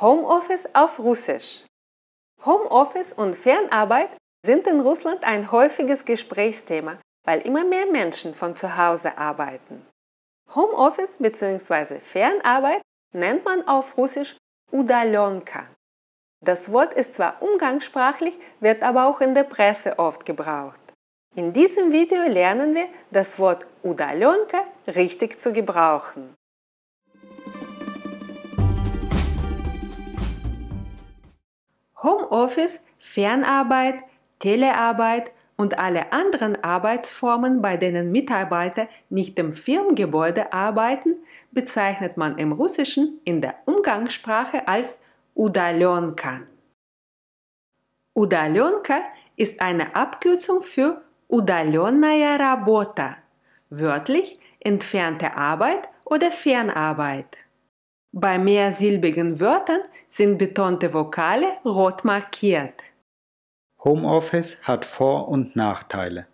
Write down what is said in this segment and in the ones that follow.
Homeoffice auf Russisch. Homeoffice und Fernarbeit sind in Russland ein häufiges Gesprächsthema, weil immer mehr Menschen von zu Hause arbeiten. Homeoffice bzw. Fernarbeit nennt man auf Russisch Udalonka. Das Wort ist zwar umgangssprachlich, wird aber auch in der Presse oft gebraucht. In diesem Video lernen wir, das Wort Udalonka richtig zu gebrauchen. Homeoffice, Fernarbeit, Telearbeit und alle anderen Arbeitsformen, bei denen Mitarbeiter nicht im Firmengebäude arbeiten, bezeichnet man im Russischen in der Umgangssprache als Udalonka. Udalonka ist eine Abkürzung für Udalenная работа, wörtlich entfernte Arbeit oder Fernarbeit. Bei mehrsilbigen Wörtern sind betonte Vokale rot markiert. Homeoffice hat Vor- und Nachteile.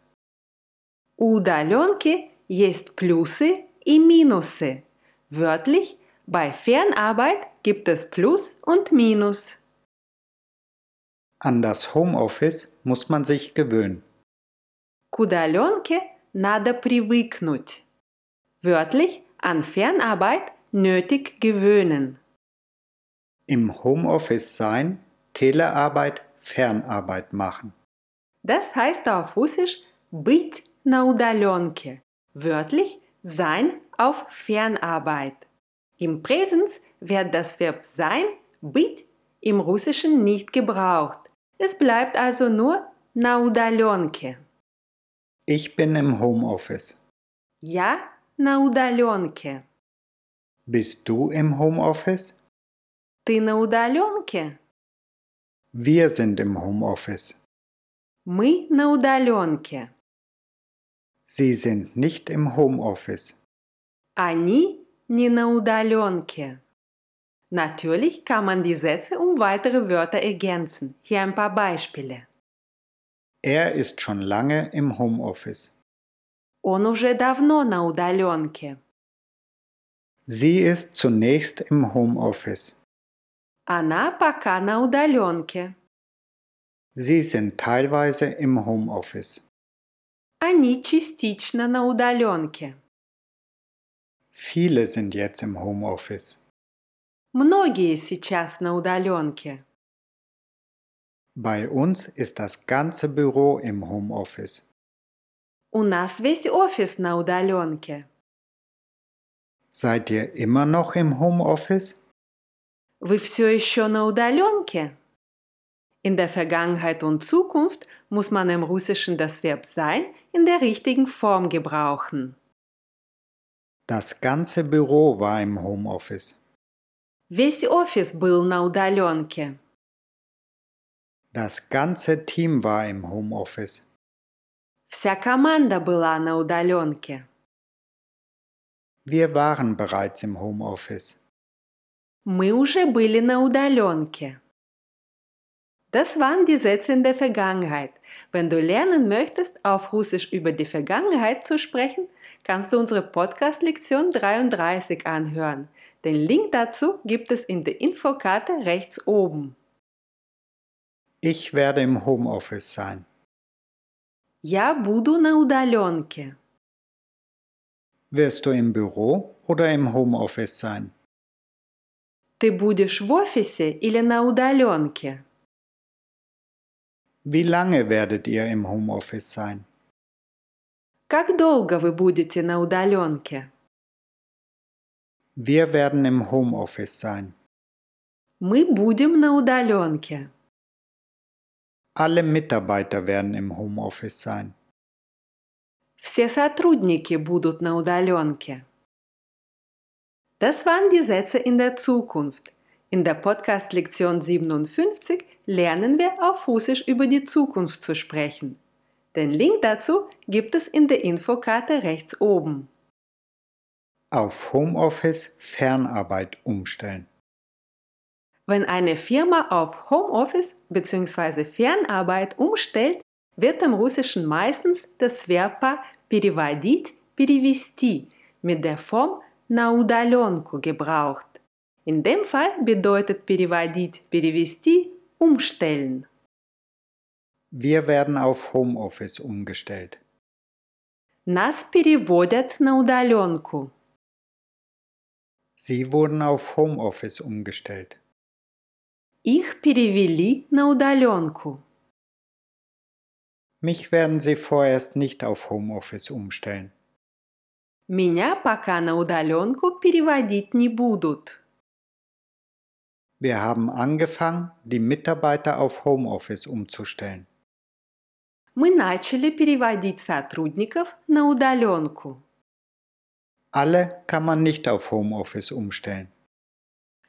У удаленки есть плюсы и минусы. Wörtlich, bei Fernarbeit gibt es Plus und Minus. An das Homeoffice muss man sich gewöhnen. К удаленке надо привыкнуть. Wörtlich, an Fernarbeit nötig gewöhnen. Im Homeoffice sein, Telearbeit, Fernarbeit machen. Das heißt auf Russisch быть на удаленке. Wörtlich sein auf Fernarbeit. Im Präsens wird das Verb sein, быть, im Russischen nicht gebraucht. Es bleibt also nur на удаленке. Ich bin im Homeoffice. Я на удаленке. Bist du im Homeoffice? Ты на удаленке? Wir sind im Homeoffice. Мы на удаленке. Sie sind nicht im Homeoffice. Они не на удаленке. Natürlich kann man die Sätze um weitere Wörter ergänzen. Hier ein paar Beispiele. Er ist schon lange im Homeoffice. Он уже давно на удаленке. Sie ist zunächst im Homeoffice. Она пока на удаленке. Sie sind teilweise im Homeoffice. Они частично на удаленке. Viele sind jetzt im Homeoffice. Многие сейчас на удаленке. Bei uns ist das ganze Büro im Homeoffice. У нас весь офис на удаленке. Seid ihr immer noch im Homeoffice? Вы все еще на удаленке? In der Vergangenheit und Zukunft muss man im Russischen das Verb sein in der richtigen Form gebrauchen. Das ganze Büro war im Homeoffice. Весь офис был на удаленке. Das ganze Team war im Homeoffice. Вся команда была на удаленке. Wir waren bereits im Homeoffice. Мы уже были на удаленке. Das waren die Sätze in der Vergangenheit. Wenn du lernen möchtest, auf Russisch über die Vergangenheit zu sprechen, kannst du unsere Podcast-Lektion 33 anhören. Den Link dazu gibt es in der Infokarte rechts oben. Ich werde im Homeoffice sein. Я буду на удаленке. Wirst du im Büro oder im Homeoffice sein? Ты будешь в офисе или на удаленке? Wie lange werdet ihr im Homeoffice sein? Как долго вы будете на удаленке? Wir werden im Homeoffice sein. Мы будем на удаленке. Alle Mitarbeiter werden im Homeoffice sein. Все сотрудники будут на удаленке. Das waren die Sätze in der Zukunft. In der Podcast-Lektion 57 lernen wir auf Russisch über die Zukunft zu sprechen. Den Link dazu gibt es in der Infokarte rechts oben. Auf Homeoffice Fernarbeit umstellen. Wenn eine Firma auf Homeoffice bzw. Fernarbeit umstellt, wird im Russischen meistens das Verb переводить, перевести mit der Form на удаленку gebraucht. In dem Fall bedeutet переводить, перевести umstellen. Wir werden auf Homeoffice umgestellt. Нас переводят на удаленку. Sie wurden auf Homeoffice umgestellt. Их перевели на удаленку. Mich werden Sie vorerst nicht auf Homeoffice umstellen. Меня пока на удаленку переводить не будут. Wir haben angefangen, die Mitarbeiter auf Homeoffice umzustellen. Мы начали переводить сотрудников на удаленку. Alle kann man nicht auf Homeoffice umstellen.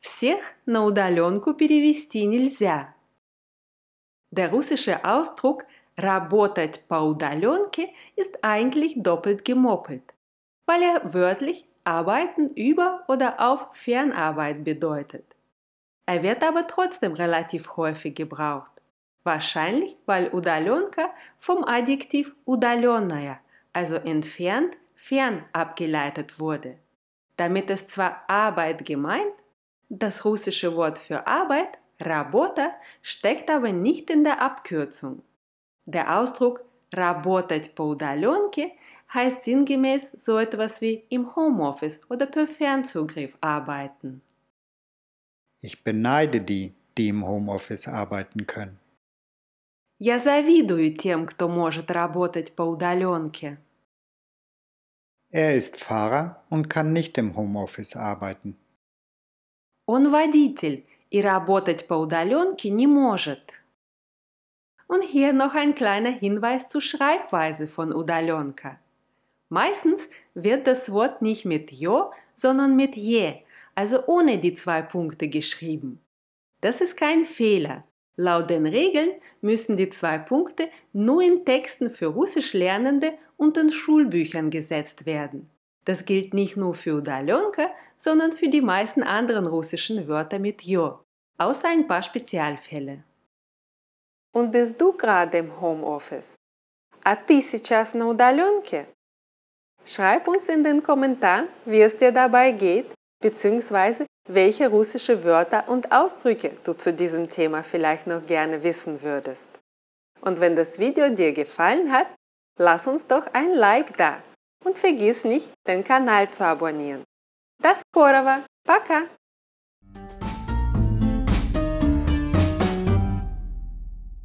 Всех на удаленку перевести нельзя. Der russische Ausdruck работать по удаленке ist eigentlich doppelt gemoppelt, weil er wörtlich arbeiten über oder auf Fernarbeit bedeutet. Er wird aber trotzdem relativ häufig gebraucht. Wahrscheinlich, weil удаленка vom Adjektiv удаленная, also entfernt, fern abgeleitet wurde. Damit ist zwar Arbeit gemeint, das russische Wort für Arbeit, работа, steckt aber nicht in der Abkürzung. Der Ausdruck работать по удаленке heißt sinngemäß so etwas wie im Homeoffice oder per Fernzugriff arbeiten. Ich beneide die, die im Homeoffice arbeiten können. Я завидую тем, кто может работать по удаленке. Er ist Fahrer und kann nicht im Homeoffice arbeiten. Он водитель и работать по удаленке не может. Und hier noch ein kleiner Hinweis zur Schreibweise von Udalonka. Meistens wird das Wort nicht mit Jo, sondern mit Je, also ohne die zwei Punkte geschrieben. Das ist kein Fehler. Laut den Regeln müssen die zwei Punkte nur in Texten für Russischlernende und in Schulbüchern gesetzt werden. Das gilt nicht nur für Udalonka, sondern für die meisten anderen russischen Wörter mit Jo, außer ein paar Spezialfälle. Und bist du gerade im Homeoffice? А ты сейчас на удаленке? Schreib uns in den Kommentaren, wie es dir dabei geht, beziehungsweise welche russische Wörter und Ausdrücke du zu diesem Thema vielleicht noch gerne wissen würdest. Und wenn das Video dir gefallen hat, lass uns doch ein Like da und vergiss nicht, den Kanal zu abonnieren. До скорого! Пока!